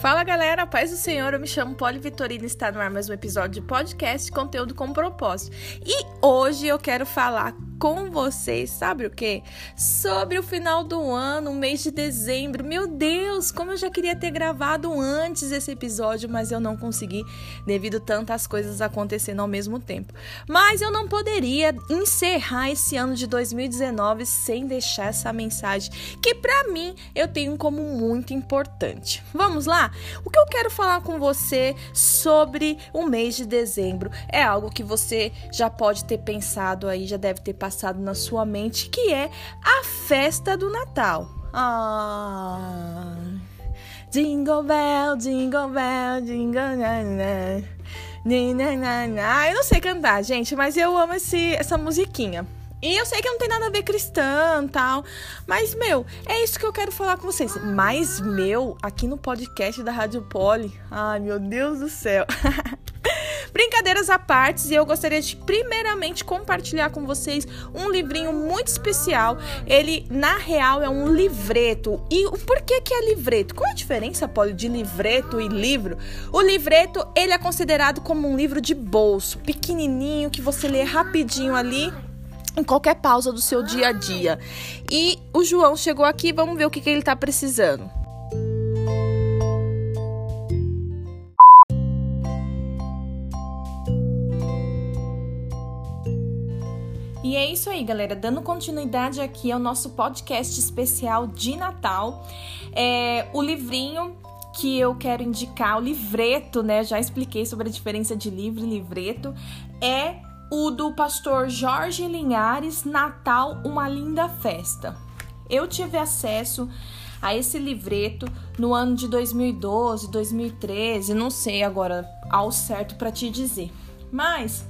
Fala galera, paz do Senhor, eu me chamo Poli Vitorina e está no ar mais um episódio de podcast Conteúdo com Propósito. E hoje eu quero falar com vocês, sabe o que? Sobre o final do ano, o mês de dezembro. Meu Deus, como eu já queria ter gravado antes esse episódio, mas eu não consegui devido tantas coisas acontecendo ao mesmo tempo. Mas eu não poderia encerrar esse ano de 2019 sem deixar essa mensagem que para mim eu tenho como muito importante. Vamos lá? O que eu quero falar com você sobre o mês de dezembro é algo que você já pode ter pensado aí, já deve ter passado na sua mente, que é a festa do Natal. Ah, jingle bell, jingle bell, jingle na, na, na, na, Eu não sei cantar, gente, mas eu amo esse, essa musiquinha. E eu sei que não tem nada a ver cristã tal, mas, meu, é isso que eu quero falar com vocês. Mas, meu, aqui no podcast da Rádio Poli, ai, meu Deus do céu. Brincadeiras à parte, eu gostaria de primeiramente compartilhar com vocês um livrinho muito especial. Ele, na real, é um livreto. E por que que é livreto? Qual a diferença, Paulo, de livreto e livro? O livreto, ele é considerado como um livro de bolso, pequenininho, que você lê rapidinho ali em qualquer pausa do seu dia a dia. E o João chegou aqui, vamos ver o que, que ele está precisando. E é isso aí, galera. Dando continuidade aqui ao nosso podcast especial de Natal. É, o livrinho que eu quero indicar, o livreto, né? Já expliquei sobre a diferença de livro e livreto. É o do pastor Jorge Linhares, Natal, uma linda festa. Eu tive acesso a esse livreto no ano de 2012, 2013, não sei agora ao certo para te dizer. Mas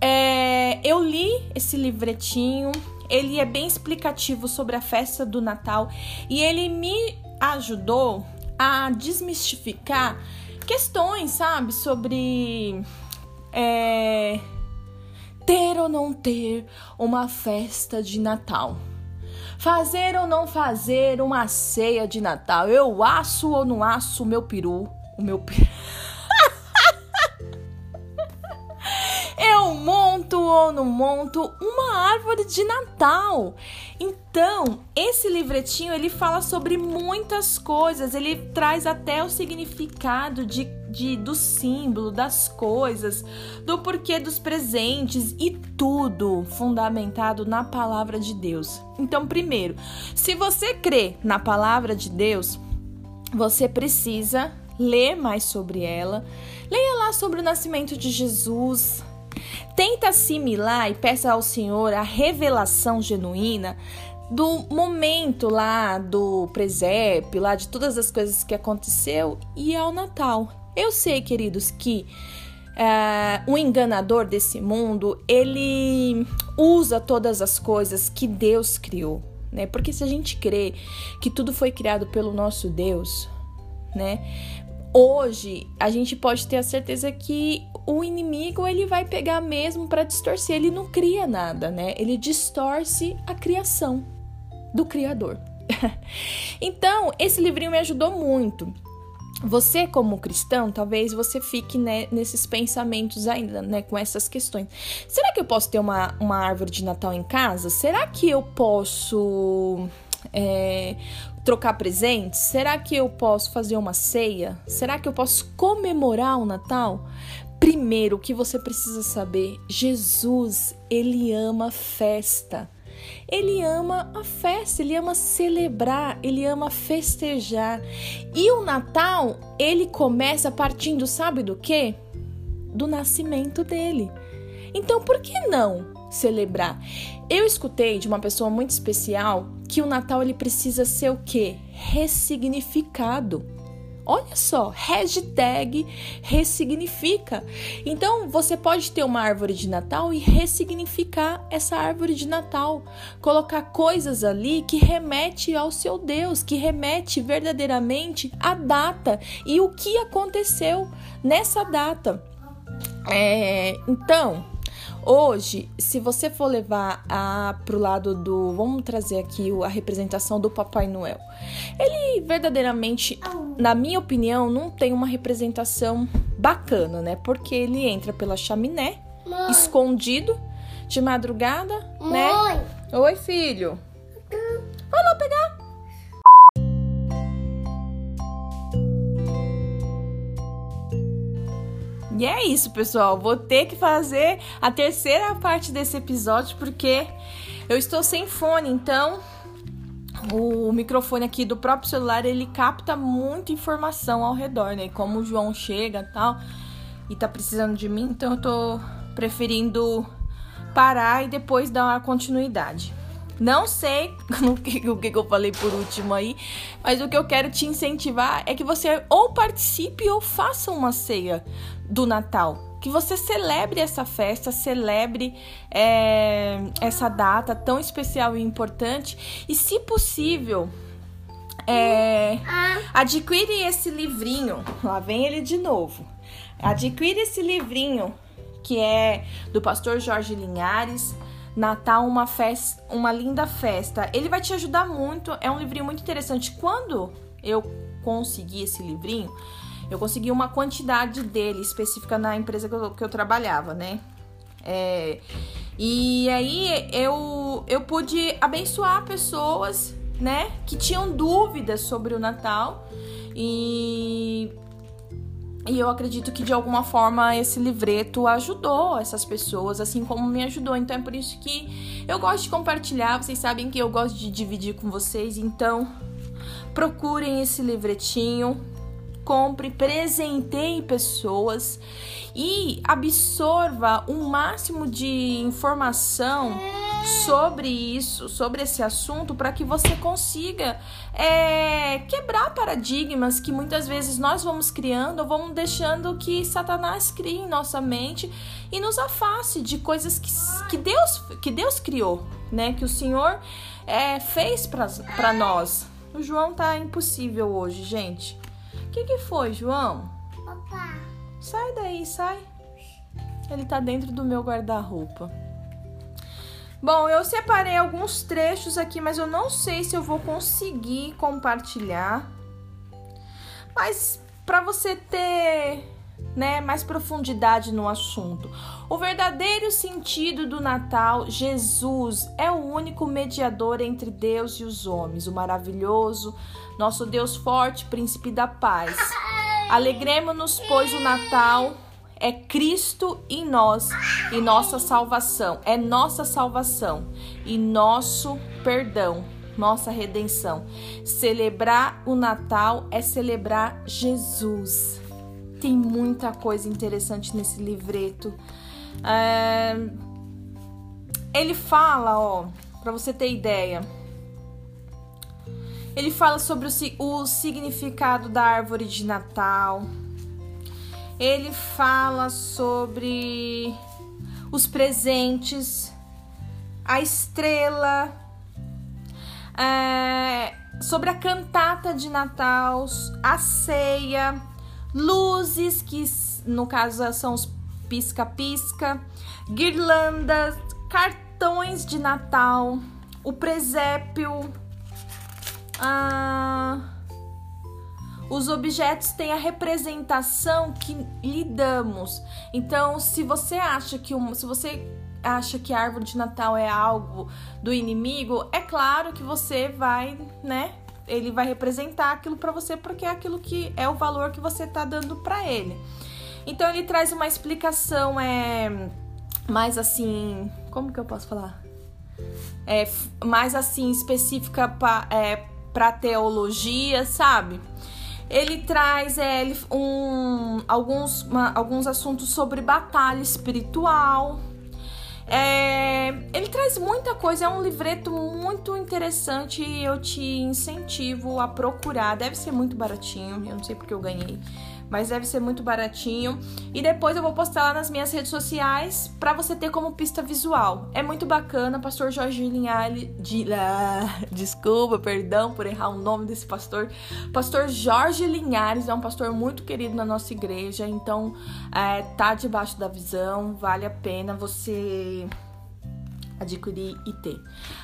é, eu li esse livretinho, ele é bem explicativo sobre a festa do Natal e ele me ajudou a desmistificar questões, sabe, sobre é, ter ou não ter uma festa de Natal. Fazer ou não fazer uma ceia de Natal. Eu aço ou não aço o meu peru. O meu peru. Eu monto ou não monto uma árvore de Natal. Então, esse livretinho ele fala sobre muitas coisas, ele traz até o significado de, de do símbolo, das coisas, do porquê dos presentes e tudo fundamentado na palavra de Deus. Então, primeiro, se você crê na palavra de Deus, você precisa ler mais sobre ela. Leia lá sobre o nascimento de Jesus, Tenta assimilar e peça ao Senhor a revelação genuína do momento lá do presépio, lá de todas as coisas que aconteceu e ao Natal. Eu sei, queridos, que uh, o enganador desse mundo ele usa todas as coisas que Deus criou, né? Porque se a gente crê que tudo foi criado pelo nosso Deus, né? Hoje a gente pode ter a certeza que o inimigo ele vai pegar mesmo para distorcer, ele não cria nada, né? Ele distorce a criação do criador. então, esse livrinho me ajudou muito. Você, como cristão, talvez você fique né, nesses pensamentos ainda, né, com essas questões. Será que eu posso ter uma, uma árvore de Natal em casa? Será que eu posso é, trocar presentes? Será que eu posso fazer uma ceia? Será que eu posso comemorar o Natal? Primeiro, o que você precisa saber, Jesus, ele ama festa. Ele ama a festa, ele ama celebrar, ele ama festejar. E o Natal, ele começa partindo, sabe do quê? Do nascimento dele. Então, por que não celebrar? Eu escutei de uma pessoa muito especial que o Natal ele precisa ser o quê? Ressignificado. Olha só, hashtag ressignifica. Então você pode ter uma árvore de Natal e ressignificar essa árvore de Natal. Colocar coisas ali que remete ao seu Deus, que remete verdadeiramente à data e o que aconteceu nessa data. É, então, Hoje, se você for levar a, pro lado do. Vamos trazer aqui a representação do Papai Noel. Ele verdadeiramente, na minha opinião, não tem uma representação bacana, né? Porque ele entra pela chaminé, Mãe. escondido, de madrugada, né? Mãe. né? Oi, filho. E é isso, pessoal. Vou ter que fazer a terceira parte desse episódio porque eu estou sem fone, então o microfone aqui do próprio celular ele capta muita informação ao redor, né? Como o João chega tal e tá precisando de mim, então eu tô preferindo parar e depois dar uma continuidade. Não sei o que, eu falei por último aí, mas o que eu quero te incentivar é que você ou participe ou faça uma ceia do Natal. Que você celebre essa festa, celebre é, essa data tão especial e importante. E, se possível, é, adquire esse livrinho. Lá vem ele de novo. Adquire esse livrinho que é do pastor Jorge Linhares. Natal, uma festa, uma linda festa. Ele vai te ajudar muito. É um livrinho muito interessante. Quando eu consegui esse livrinho, eu consegui uma quantidade dele específica na empresa que eu, que eu trabalhava, né? É, e aí eu, eu pude abençoar pessoas, né, que tinham dúvidas sobre o Natal e e eu acredito que de alguma forma esse livreto ajudou essas pessoas, assim como me ajudou. Então é por isso que eu gosto de compartilhar. Vocês sabem que eu gosto de dividir com vocês. Então procurem esse livretinho, compre, presenteie pessoas e absorva o máximo de informação sobre isso, sobre esse assunto, para que você consiga é, quebrar paradigmas que muitas vezes nós vamos criando ou vamos deixando que Satanás crie em nossa mente e nos afaste de coisas que, que, Deus, que Deus criou, né? Que o Senhor é, fez para nós. O João tá impossível hoje, gente. O que, que foi, João? Opa. Sai daí, sai. Ele tá dentro do meu guarda-roupa. Bom, eu separei alguns trechos aqui, mas eu não sei se eu vou conseguir compartilhar. Mas para você ter né, mais profundidade no assunto. O verdadeiro sentido do Natal, Jesus é o único mediador entre Deus e os homens, o maravilhoso, nosso Deus forte, príncipe da paz. Alegremos-nos, pois o Natal é Cristo em nós e nossa salvação, é nossa salvação e nosso perdão, nossa redenção. Celebrar o Natal é celebrar Jesus. Tem muita coisa interessante nesse livreto. É... Ele fala, ó, para você ter ideia. Ele fala sobre o, o significado da árvore de Natal. Ele fala sobre os presentes, a estrela, é, sobre a cantata de Natal, a ceia luzes, que no caso são os pisca-pisca, guirlandas, cartões de Natal, o presépio. Ah, os objetos têm a representação que lhe damos. Então, se você acha que um, se você acha que a árvore de Natal é algo do inimigo, é claro que você vai, né, ele vai representar aquilo para você porque é aquilo que é o valor que você tá dando para ele. Então ele traz uma explicação é mais assim, como que eu posso falar? É mais assim específica para é, para teologia, sabe? Ele traz é, um, alguns, uma, alguns assuntos sobre batalha espiritual. É, ele traz muita coisa, é um livreto muito interessante e eu te incentivo a procurar. Deve ser muito baratinho, eu não sei porque eu ganhei mas deve ser muito baratinho. E depois eu vou postar lá nas minhas redes sociais para você ter como pista visual. É muito bacana, pastor Jorge Linhares, de, ah, desculpa, perdão por errar o nome desse pastor. Pastor Jorge Linhares é um pastor muito querido na nossa igreja, então é, tá debaixo da visão, vale a pena você adquirir e ter.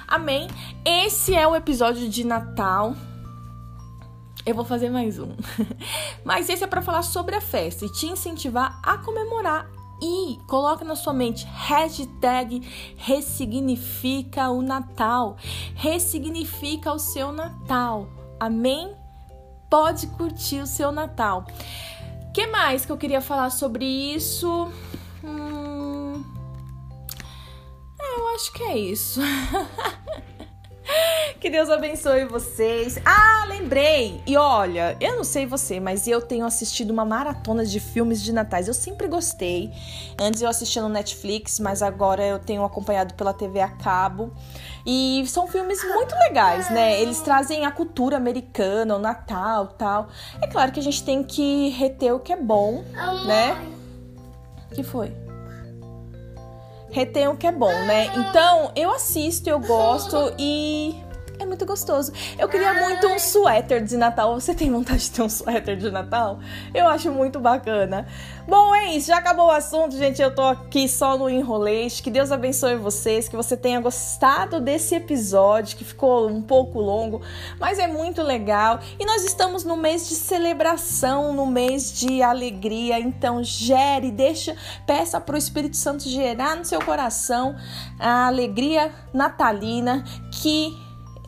Amém? Esse é o episódio de Natal. Eu vou fazer mais um. Mas esse é para falar sobre a festa e te incentivar a comemorar. E coloca na sua mente hashtag ressignifica o Natal. Ressignifica o seu Natal. Amém? Pode curtir o seu Natal. que mais que eu queria falar sobre isso? Hum... É, eu acho que é isso. Que Deus abençoe vocês. Ah, lembrei! E olha, eu não sei você, mas eu tenho assistido uma maratona de filmes de natais. Eu sempre gostei. Antes eu assistia no Netflix, mas agora eu tenho acompanhado pela TV a cabo. E são filmes muito legais, né? Eles trazem a cultura americana, o Natal tal. É claro que a gente tem que reter o que é bom, né? O que foi? Reter o que é bom, né? Então, eu assisto, eu gosto e é muito gostoso. Eu queria muito um suéter de Natal. Você tem vontade de ter um suéter de Natal? Eu acho muito bacana. Bom, é isso. Já acabou o assunto, gente. Eu tô aqui só no enrolês. Que Deus abençoe vocês. Que você tenha gostado desse episódio, que ficou um pouco longo, mas é muito legal. E nós estamos no mês de celebração, no mês de alegria. Então, gere, deixa, peça pro Espírito Santo gerar no seu coração a alegria natalina que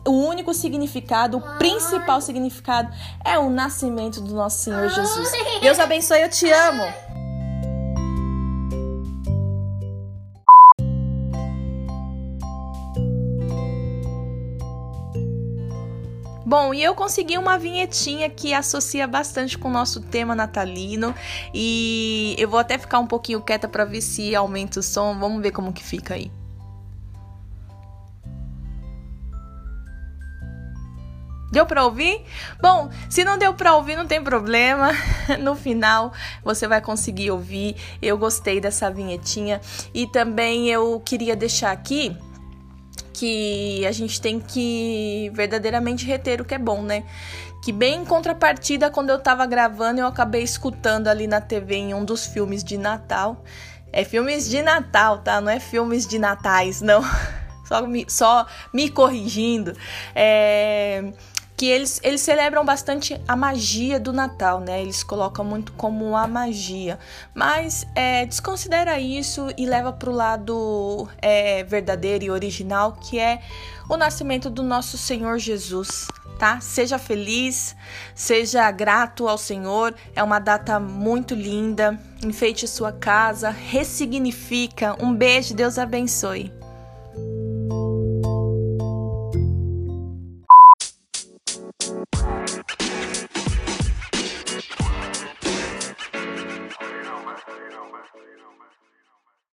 o único significado, o principal significado é o nascimento do nosso Senhor Jesus. Deus abençoe, eu te amo. Bom, e eu consegui uma vinhetinha que associa bastante com o nosso tema natalino e eu vou até ficar um pouquinho quieta para ver se aumenta o som. Vamos ver como que fica aí. Deu para ouvir? Bom, se não deu para ouvir, não tem problema. No final você vai conseguir ouvir. Eu gostei dessa vinhetinha e também eu queria deixar aqui que a gente tem que verdadeiramente reter o que é bom, né? Que bem em contrapartida, quando eu tava gravando, eu acabei escutando ali na TV em um dos filmes de Natal. É filmes de Natal, tá? Não é filmes de natais, não. Só me, só me corrigindo. É que eles, eles celebram bastante a magia do Natal, né? Eles colocam muito como a magia, mas é, desconsidera isso e leva para o lado é, verdadeiro e original, que é o nascimento do nosso Senhor Jesus. Tá? Seja feliz, seja grato ao Senhor. É uma data muito linda. Enfeite sua casa, ressignifica. Um beijo, Deus abençoe.